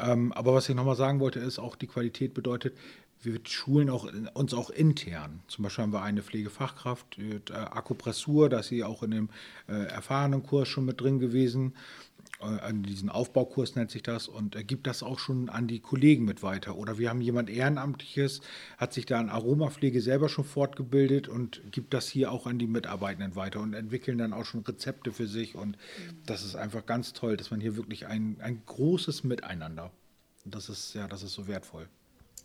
Ähm, aber was ich nochmal sagen wollte, ist auch die Qualität bedeutet, wir schulen auch, uns auch intern. Zum Beispiel haben wir eine Pflegefachkraft, äh, Akupressur, da ist sie auch in dem äh, erfahrenen Kurs schon mit drin gewesen. An diesen Aufbaukurs nennt sich das und gibt das auch schon an die Kollegen mit weiter. Oder wir haben jemand Ehrenamtliches, hat sich da in Aromapflege selber schon fortgebildet und gibt das hier auch an die Mitarbeitenden weiter und entwickeln dann auch schon Rezepte für sich. Und das ist einfach ganz toll, dass man hier wirklich ein, ein großes Miteinander. Und das ist ja, das ist so wertvoll.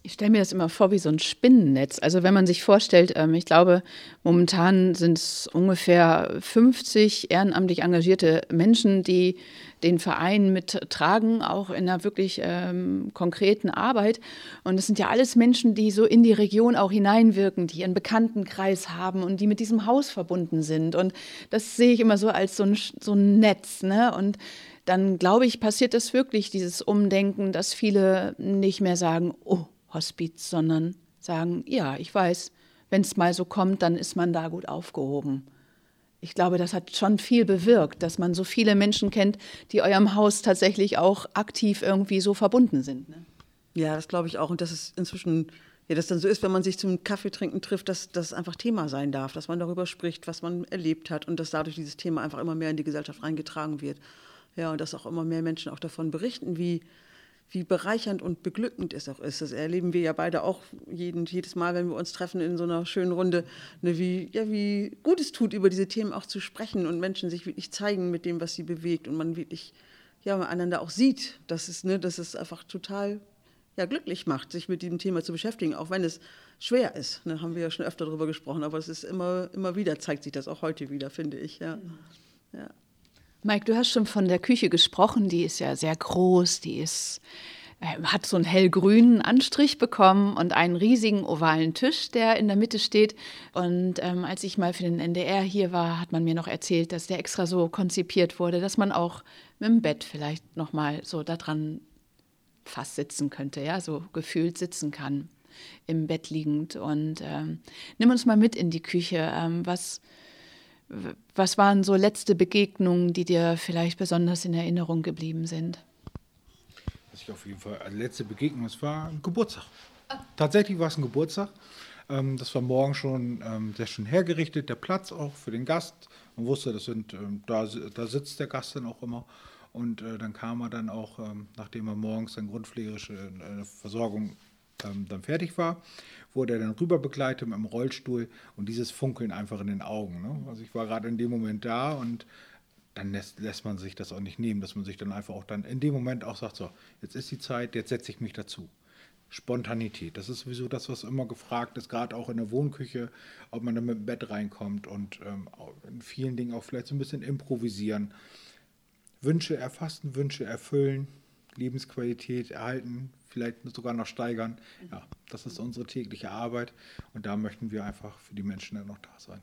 Ich stelle mir das immer vor wie so ein Spinnennetz. Also wenn man sich vorstellt, ähm, ich glaube, momentan sind es ungefähr 50 ehrenamtlich engagierte Menschen, die den Verein mittragen, auch in einer wirklich ähm, konkreten Arbeit. Und es sind ja alles Menschen, die so in die Region auch hineinwirken, die ihren Bekanntenkreis haben und die mit diesem Haus verbunden sind. Und das sehe ich immer so als so ein, so ein Netz. Ne? Und dann glaube ich, passiert das wirklich, dieses Umdenken, dass viele nicht mehr sagen, oh, Hospiz, sondern sagen, ja, ich weiß, wenn es mal so kommt, dann ist man da gut aufgehoben. Ich glaube, das hat schon viel bewirkt, dass man so viele Menschen kennt, die eurem Haus tatsächlich auch aktiv irgendwie so verbunden sind. Ne? Ja, das glaube ich auch. Und dass es inzwischen, ja, das dann so ist, wenn man sich zum Kaffeetrinken trifft, dass das einfach Thema sein darf, dass man darüber spricht, was man erlebt hat und dass dadurch dieses Thema einfach immer mehr in die Gesellschaft reingetragen wird. Ja, und dass auch immer mehr Menschen auch davon berichten, wie, wie bereichernd und beglückend es auch ist. Das erleben wir ja beide auch jeden, jedes Mal, wenn wir uns treffen in so einer schönen Runde, ne, wie, ja, wie gut es tut, über diese Themen auch zu sprechen und Menschen sich wirklich zeigen mit dem, was sie bewegt und man wirklich ja, einander auch sieht, dass es, ne, dass es einfach total ja, glücklich macht, sich mit diesem Thema zu beschäftigen, auch wenn es schwer ist. Ne, haben wir ja schon öfter darüber gesprochen, aber es ist immer, immer wieder, zeigt sich das auch heute wieder, finde ich. Ja. ja. Mike, du hast schon von der Küche gesprochen, die ist ja sehr groß, die ist äh, hat so einen hellgrünen Anstrich bekommen und einen riesigen ovalen Tisch, der in der Mitte steht. Und ähm, als ich mal für den NDR hier war, hat man mir noch erzählt, dass der extra so konzipiert wurde, dass man auch mit dem Bett vielleicht noch mal so daran fast sitzen könnte, ja, so gefühlt sitzen kann im Bett liegend. Und ähm, nimm uns mal mit in die Küche. Ähm, was was waren so letzte Begegnungen, die dir vielleicht besonders in Erinnerung geblieben sind? Was ich auf jeden Fall, also letzte Begegnung, es war ein Geburtstag. Tatsächlich war es ein Geburtstag. Ähm, das war morgen schon ähm, sehr schön hergerichtet, der Platz auch für den Gast. Man wusste, das sind, ähm, da, da sitzt der Gast dann auch immer. Und äh, dann kam er dann auch, nachdem er morgens seine grundpflegerische äh, Versorgung dann fertig war, wurde er dann rüber begleitet mit dem Rollstuhl und dieses Funkeln einfach in den Augen. Ne? Also ich war gerade in dem Moment da und dann lässt, lässt, man sich das auch nicht nehmen, dass man sich dann einfach auch dann in dem Moment auch sagt, so, jetzt ist die Zeit, jetzt setze ich mich dazu. Spontanität, das ist sowieso das, was immer gefragt ist, gerade auch in der Wohnküche, ob man dann mit dem Bett reinkommt und ähm, in vielen Dingen auch vielleicht so ein bisschen improvisieren. Wünsche erfassen, Wünsche erfüllen, Lebensqualität erhalten, vielleicht sogar noch steigern. Ja, das ist unsere tägliche Arbeit und da möchten wir einfach für die Menschen dann noch da sein.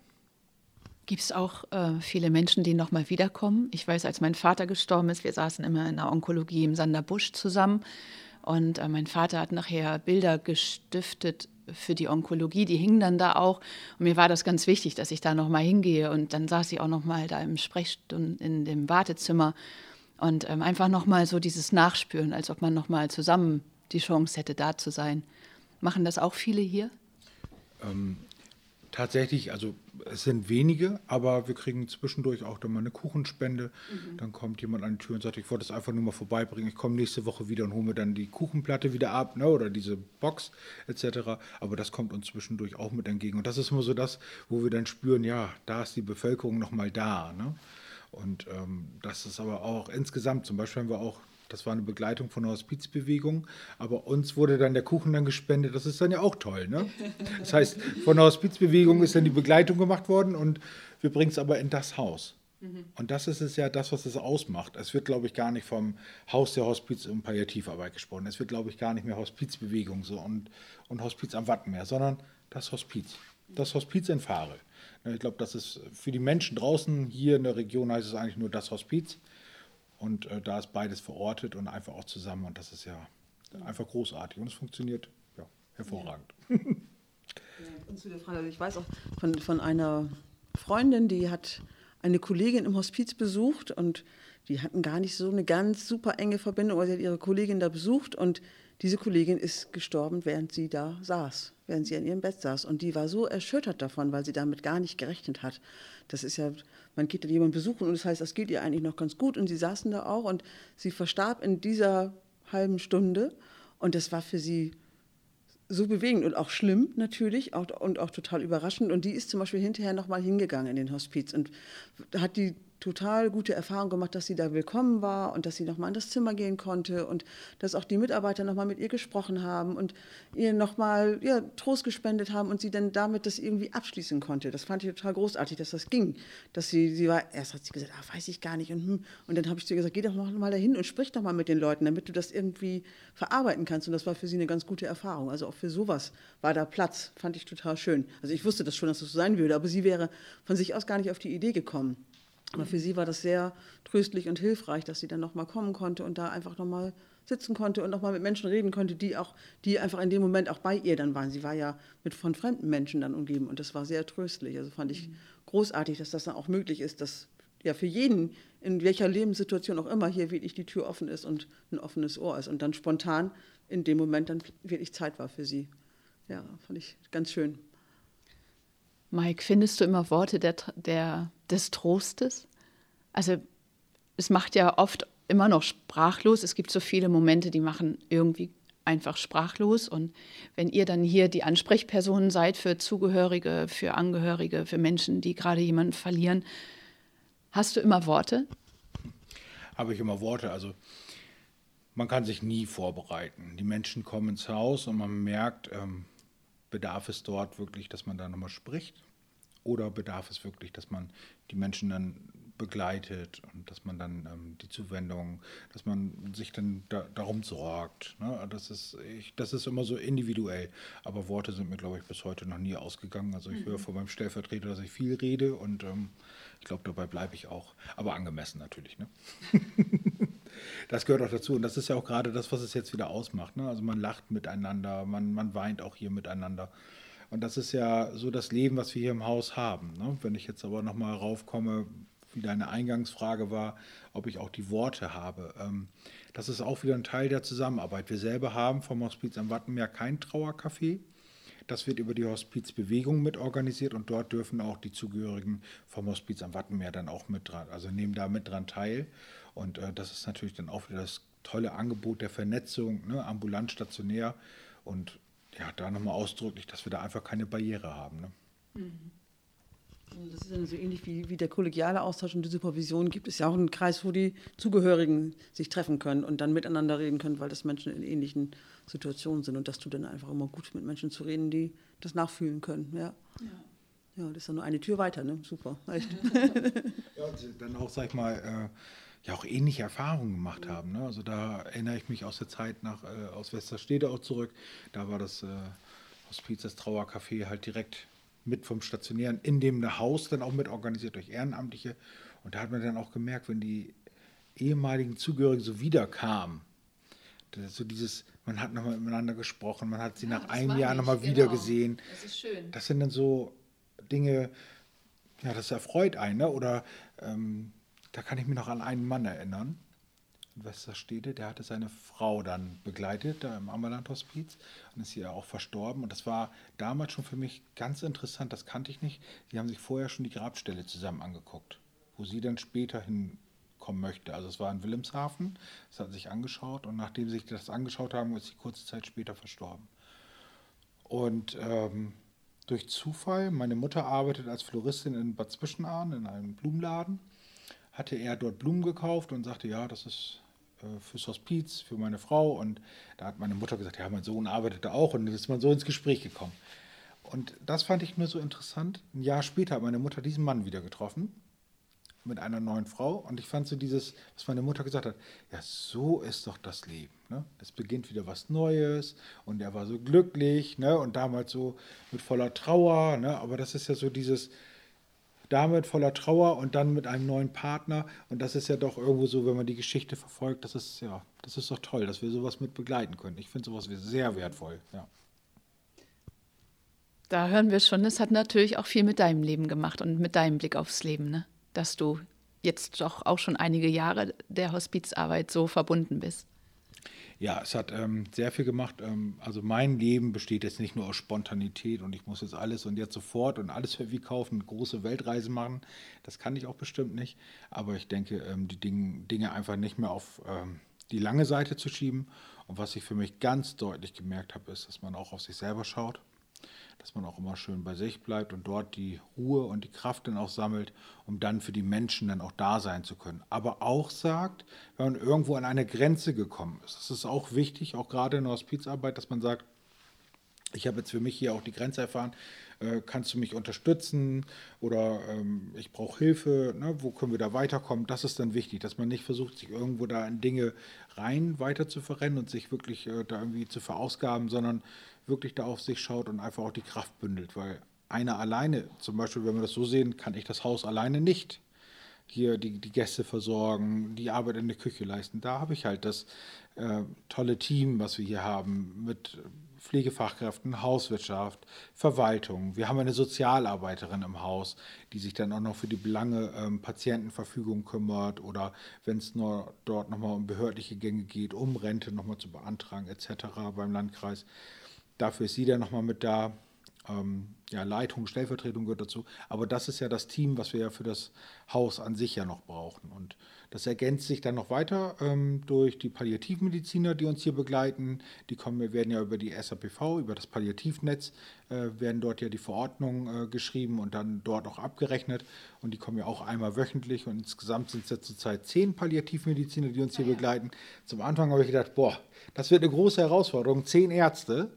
Gibt es auch äh, viele Menschen, die nochmal wiederkommen? Ich weiß, als mein Vater gestorben ist, wir saßen immer in der Onkologie im Sanderbusch zusammen und äh, mein Vater hat nachher Bilder gestiftet für die Onkologie, die hingen dann da auch. Und mir war das ganz wichtig, dass ich da nochmal hingehe. Und dann saß ich auch nochmal da im Sprechstunden in dem Wartezimmer und ähm, einfach nochmal so dieses Nachspüren, als ob man nochmal zusammen die Chance hätte, da zu sein. Machen das auch viele hier? Ähm, tatsächlich, also es sind wenige, aber wir kriegen zwischendurch auch dann mal eine Kuchenspende. Mhm. Dann kommt jemand an die Tür und sagt, ich wollte es einfach nur mal vorbeibringen. Ich komme nächste Woche wieder und hole mir dann die Kuchenplatte wieder ab ne, oder diese Box etc. Aber das kommt uns zwischendurch auch mit entgegen. Und das ist immer so das, wo wir dann spüren, ja, da ist die Bevölkerung nochmal da. Ne? Und ähm, das ist aber auch insgesamt, zum Beispiel haben wir auch das war eine Begleitung von der Hospizbewegung. Aber uns wurde dann der Kuchen dann gespendet. Das ist dann ja auch toll. Ne? Das heißt, von der Hospizbewegung ist dann die Begleitung gemacht worden und wir bringen es aber in das Haus. Mhm. Und das ist es ja das, was es ausmacht. Es wird, glaube ich, gar nicht vom Haus der Hospiz- und Palliativarbeit gesprochen. Es wird, glaube ich, gar nicht mehr Hospizbewegung so und, und Hospiz am Wattenmeer, sondern das Hospiz. Das Hospiz in Fahre. Ich glaube, das ist für die Menschen draußen hier in der Region heißt es eigentlich nur das Hospiz. Und äh, da ist beides verortet und einfach auch zusammen. Und das ist ja einfach großartig. Und es funktioniert ja, hervorragend. Ja. und zu der Frage, also ich weiß auch von, von einer Freundin, die hat eine Kollegin im Hospiz besucht und die hatten gar nicht so eine ganz super enge Verbindung, aber sie hat ihre Kollegin da besucht und diese Kollegin ist gestorben, während sie da saß, während sie in ihrem Bett saß. Und die war so erschüttert davon, weil sie damit gar nicht gerechnet hat. Das ist ja, man geht dann jemanden besuchen und das heißt, das geht ihr eigentlich noch ganz gut. Und sie saßen da auch und sie verstarb in dieser halben Stunde. Und das war für sie so bewegend und auch schlimm natürlich auch, und auch total überraschend. Und die ist zum Beispiel hinterher nochmal hingegangen in den Hospiz und hat die total gute Erfahrung gemacht, dass sie da willkommen war und dass sie nochmal in das Zimmer gehen konnte und dass auch die Mitarbeiter nochmal mit ihr gesprochen haben und ihr nochmal ja, Trost gespendet haben und sie dann damit das irgendwie abschließen konnte. Das fand ich total großartig, dass das ging. Dass sie, sie war, erst hat sie gesagt, ah, weiß ich gar nicht. Und, hm. und dann habe ich zu ihr gesagt, geh doch mal dahin und sprich doch mal mit den Leuten, damit du das irgendwie verarbeiten kannst. Und das war für sie eine ganz gute Erfahrung. Also auch für sowas war da Platz, fand ich total schön. Also ich wusste das schon, dass das so sein würde, aber sie wäre von sich aus gar nicht auf die Idee gekommen. Aber für sie war das sehr tröstlich und hilfreich, dass sie dann nochmal kommen konnte und da einfach nochmal sitzen konnte und nochmal mit Menschen reden konnte, die auch, die einfach in dem Moment auch bei ihr dann waren. Sie war ja mit von fremden Menschen dann umgeben und das war sehr tröstlich. Also fand ich großartig, dass das dann auch möglich ist, dass ja für jeden, in welcher Lebenssituation auch immer, hier wirklich die Tür offen ist und ein offenes Ohr ist und dann spontan in dem Moment dann wirklich Zeit war für sie. Ja, fand ich ganz schön. Mike, findest du immer Worte der, der, des Trostes? Also es macht ja oft immer noch sprachlos. Es gibt so viele Momente, die machen irgendwie einfach sprachlos. Und wenn ihr dann hier die Ansprechpersonen seid für Zugehörige, für Angehörige, für Menschen, die gerade jemanden verlieren, hast du immer Worte? Habe ich immer Worte. Also man kann sich nie vorbereiten. Die Menschen kommen ins Haus und man merkt, ähm, bedarf es dort wirklich, dass man da nochmal spricht? Oder bedarf es wirklich, dass man die Menschen dann begleitet und dass man dann ähm, die Zuwendung, dass man sich dann da, darum sorgt. Ne? Das, ist, ich, das ist immer so individuell. Aber Worte sind mir, glaube ich, bis heute noch nie ausgegangen. Also ich mhm. höre von meinem Stellvertreter, dass ich viel rede und ähm, ich glaube, dabei bleibe ich auch. Aber angemessen natürlich. Ne? das gehört auch dazu. Und das ist ja auch gerade das, was es jetzt wieder ausmacht. Ne? Also man lacht miteinander, man, man weint auch hier miteinander. Und das ist ja so das Leben, was wir hier im Haus haben. Ne? Wenn ich jetzt aber nochmal raufkomme, wie deine Eingangsfrage war, ob ich auch die Worte habe. Ähm, das ist auch wieder ein Teil der Zusammenarbeit. Wir selber haben vom Hospiz am Wattenmeer kein Trauercafé. Das wird über die Hospizbewegung mit organisiert und dort dürfen auch die Zugehörigen vom Hospiz am Wattenmeer dann auch mit dran, also nehmen da mit dran teil. Und äh, das ist natürlich dann auch wieder das tolle Angebot der Vernetzung, ne, ambulant, stationär. Und ja, da nochmal ausdrücklich, dass wir da einfach keine Barriere haben. Ne? Mhm. Das ist dann so ähnlich wie, wie der kollegiale Austausch und die Supervision. Gibt es ja auch einen Kreis, wo die Zugehörigen sich treffen können und dann miteinander reden können, weil das Menschen in ähnlichen Situationen sind. Und das tut dann einfach immer gut, mit Menschen zu reden, die das nachfühlen können. Ja. ja. ja das ist dann nur eine Tür weiter, ne? Super, echt. ja, und dann auch, sag ich mal, äh, ja auch ähnliche Erfahrungen gemacht haben. Ne? Also da erinnere ich mich aus der Zeit nach, äh, aus Westerstede auch zurück. Da war das äh, Hospiz, das Trauercafé halt direkt mit vom Stationären in dem Haus dann auch mit organisiert durch Ehrenamtliche. Und da hat man dann auch gemerkt, wenn die ehemaligen Zugehörigen so wiederkamen, so dieses, man hat nochmal miteinander gesprochen, man hat sie ja, nach einem Jahr nochmal genau. wieder gesehen. Das ist schön. Das sind dann so Dinge, ja, das erfreut einen, ne? Oder ähm, da kann ich mich noch an einen Mann erinnern, Westerstede, der hatte seine Frau dann begleitet, da im Ambulant-Hospiz und ist hier auch verstorben. Und das war damals schon für mich ganz interessant, das kannte ich nicht. Die haben sich vorher schon die Grabstelle zusammen angeguckt, wo sie dann später hinkommen möchte. Also es war in Wilhelmshaven, das hat sich angeschaut und nachdem sie sich das angeschaut haben, ist sie kurze Zeit später verstorben. Und ähm, durch Zufall, meine Mutter arbeitet als Floristin in Bad Zwischenahn in einem Blumenladen hatte er dort Blumen gekauft und sagte, ja, das ist fürs Hospiz, für meine Frau. Und da hat meine Mutter gesagt, ja, mein Sohn arbeitet da auch. Und dann ist man so ins Gespräch gekommen. Und das fand ich nur so interessant. Ein Jahr später hat meine Mutter diesen Mann wieder getroffen mit einer neuen Frau. Und ich fand so dieses, was meine Mutter gesagt hat, ja, so ist doch das Leben. Ne? Es beginnt wieder was Neues und er war so glücklich ne? und damals so mit voller Trauer. Ne? Aber das ist ja so dieses, damit voller Trauer und dann mit einem neuen Partner. Und das ist ja doch irgendwo so, wenn man die Geschichte verfolgt, das ist ja, das ist doch toll, dass wir sowas mit begleiten können. Ich finde sowas sehr wertvoll, ja. Da hören wir schon, es hat natürlich auch viel mit deinem Leben gemacht und mit deinem Blick aufs Leben, ne? dass du jetzt doch auch schon einige Jahre der Hospizarbeit so verbunden bist. Ja, es hat ähm, sehr viel gemacht. Ähm, also mein Leben besteht jetzt nicht nur aus Spontanität und ich muss jetzt alles und jetzt sofort und alles für wie kaufen, große Weltreise machen. Das kann ich auch bestimmt nicht. Aber ich denke, ähm, die Ding, Dinge einfach nicht mehr auf ähm, die lange Seite zu schieben. Und was ich für mich ganz deutlich gemerkt habe, ist, dass man auch auf sich selber schaut dass man auch immer schön bei sich bleibt und dort die Ruhe und die Kraft dann auch sammelt, um dann für die Menschen dann auch da sein zu können. Aber auch sagt, wenn man irgendwo an eine Grenze gekommen ist, das ist auch wichtig, auch gerade in der Hospizarbeit, dass man sagt, ich habe jetzt für mich hier auch die Grenze erfahren, äh, kannst du mich unterstützen oder ähm, ich brauche Hilfe, ne? wo können wir da weiterkommen? Das ist dann wichtig, dass man nicht versucht, sich irgendwo da in Dinge rein weiter zu verrennen und sich wirklich äh, da irgendwie zu verausgaben, sondern wirklich da auf sich schaut und einfach auch die Kraft bündelt, weil einer alleine, zum Beispiel, wenn wir das so sehen, kann ich das Haus alleine nicht hier die, die Gäste versorgen, die Arbeit in der Küche leisten. Da habe ich halt das äh, tolle Team, was wir hier haben, mit Pflegefachkräften, Hauswirtschaft, Verwaltung. Wir haben eine Sozialarbeiterin im Haus, die sich dann auch noch für die Belange ähm, Patientenverfügung kümmert oder wenn es nur dort nochmal um behördliche Gänge geht, um Rente nochmal zu beantragen etc. beim Landkreis. Dafür ist sie dann nochmal mit da. Ähm, ja, Leitung, Stellvertretung gehört dazu. Aber das ist ja das Team, was wir ja für das Haus an sich ja noch brauchen. Und das ergänzt sich dann noch weiter ähm, durch die Palliativmediziner, die uns hier begleiten. Die kommen, werden ja über die SAPV, über das Palliativnetz, äh, werden dort ja die Verordnungen äh, geschrieben und dann dort auch abgerechnet. Und die kommen ja auch einmal wöchentlich. Und insgesamt sind es ja zurzeit zehn Palliativmediziner, die uns hier begleiten. Zum Anfang habe ich gedacht, boah, das wird eine große Herausforderung. Zehn Ärzte.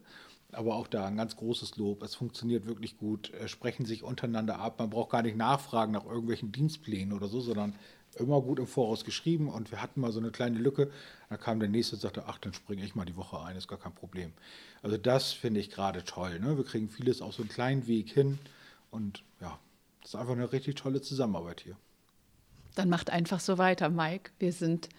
Aber auch da ein ganz großes Lob. Es funktioniert wirklich gut, sprechen sich untereinander ab. Man braucht gar nicht nachfragen nach irgendwelchen Dienstplänen oder so, sondern immer gut im Voraus geschrieben und wir hatten mal so eine kleine Lücke. Da kam der nächste und sagte, ach, dann springe ich mal die Woche ein, ist gar kein Problem. Also das finde ich gerade toll. Ne? Wir kriegen vieles auf so einen kleinen Weg hin und ja, das ist einfach eine richtig tolle Zusammenarbeit hier. Dann macht einfach so weiter, Mike. Wir sind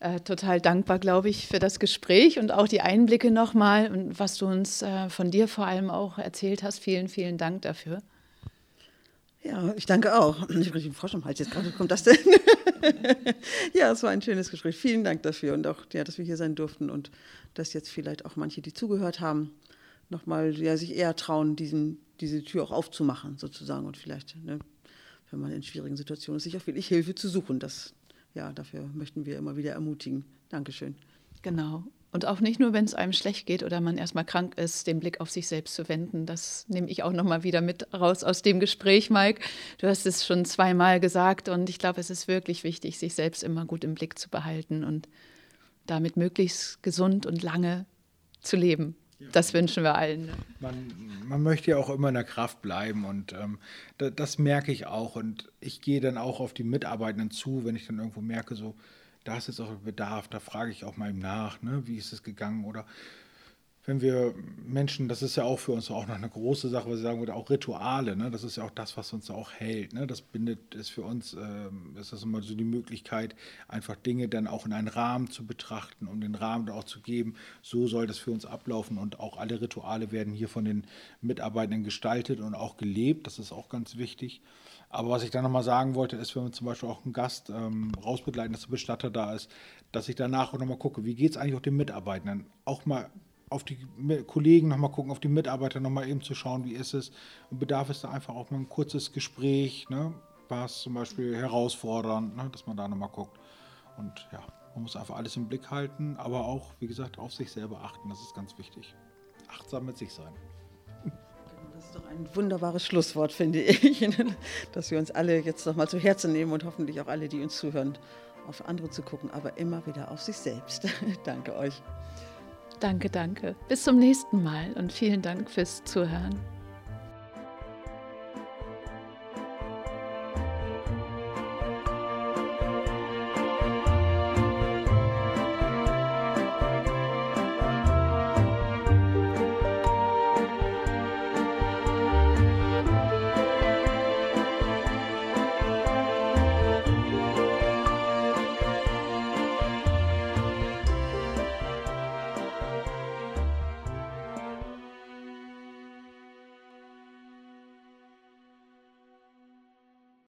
äh, total dankbar, glaube ich, für das Gespräch und auch die Einblicke nochmal und was du uns äh, von dir vor allem auch erzählt hast. Vielen, vielen Dank dafür. Ja, ich danke auch. Ich habe einen Frosch am Hals jetzt gerade. Kommt das denn? ja, es war ein schönes Gespräch. Vielen Dank dafür und auch, ja, dass wir hier sein durften und dass jetzt vielleicht auch manche, die zugehört haben, nochmal ja, sich eher trauen, diesen, diese Tür auch aufzumachen, sozusagen. Und vielleicht, ne, wenn man in schwierigen Situationen ist, sich auch wirklich Hilfe zu suchen. Das, ja, dafür möchten wir immer wieder ermutigen. Dankeschön. Genau. Und auch nicht nur, wenn es einem schlecht geht oder man erstmal krank ist, den Blick auf sich selbst zu wenden. Das nehme ich auch nochmal wieder mit raus aus dem Gespräch, Mike. Du hast es schon zweimal gesagt und ich glaube, es ist wirklich wichtig, sich selbst immer gut im Blick zu behalten und damit möglichst gesund und lange zu leben. Das wünschen wir allen. Ne? Man, man, möchte ja auch immer in der Kraft bleiben und ähm, das, das merke ich auch. Und ich gehe dann auch auf die Mitarbeitenden zu, wenn ich dann irgendwo merke, so, da ist jetzt auch Bedarf, da frage ich auch mal nach, ne, wie ist es gegangen? Oder wenn wir Menschen, das ist ja auch für uns auch noch eine große Sache, was ich sagen würde, auch Rituale, ne? das ist ja auch das, was uns auch hält. Ne? Das bindet, ist für uns, äh, ist das immer so die Möglichkeit, einfach Dinge dann auch in einen Rahmen zu betrachten, um den Rahmen auch zu geben. So soll das für uns ablaufen und auch alle Rituale werden hier von den Mitarbeitenden gestaltet und auch gelebt. Das ist auch ganz wichtig. Aber was ich dann nochmal sagen wollte, ist, wenn wir zum Beispiel auch einen Gast ähm, rausbegleiten, dass der Bestatter da ist, dass ich danach auch nochmal gucke, wie geht es eigentlich auch den Mitarbeitern? Auch mal auf die Kollegen nochmal gucken, auf die Mitarbeiter nochmal eben zu schauen, wie ist es. Und bedarf es da einfach auch mal ein kurzes Gespräch, ne? war es zum Beispiel herausfordernd, ne? dass man da nochmal guckt. Und ja, man muss einfach alles im Blick halten, aber auch, wie gesagt, auf sich selber achten, das ist ganz wichtig. Achtsam mit sich sein ist doch ein wunderbares Schlusswort, finde ich, dass wir uns alle jetzt noch mal zu Herzen nehmen und hoffentlich auch alle, die uns zuhören, auf andere zu gucken, aber immer wieder auf sich selbst. danke euch. Danke, danke. Bis zum nächsten Mal und vielen Dank fürs Zuhören.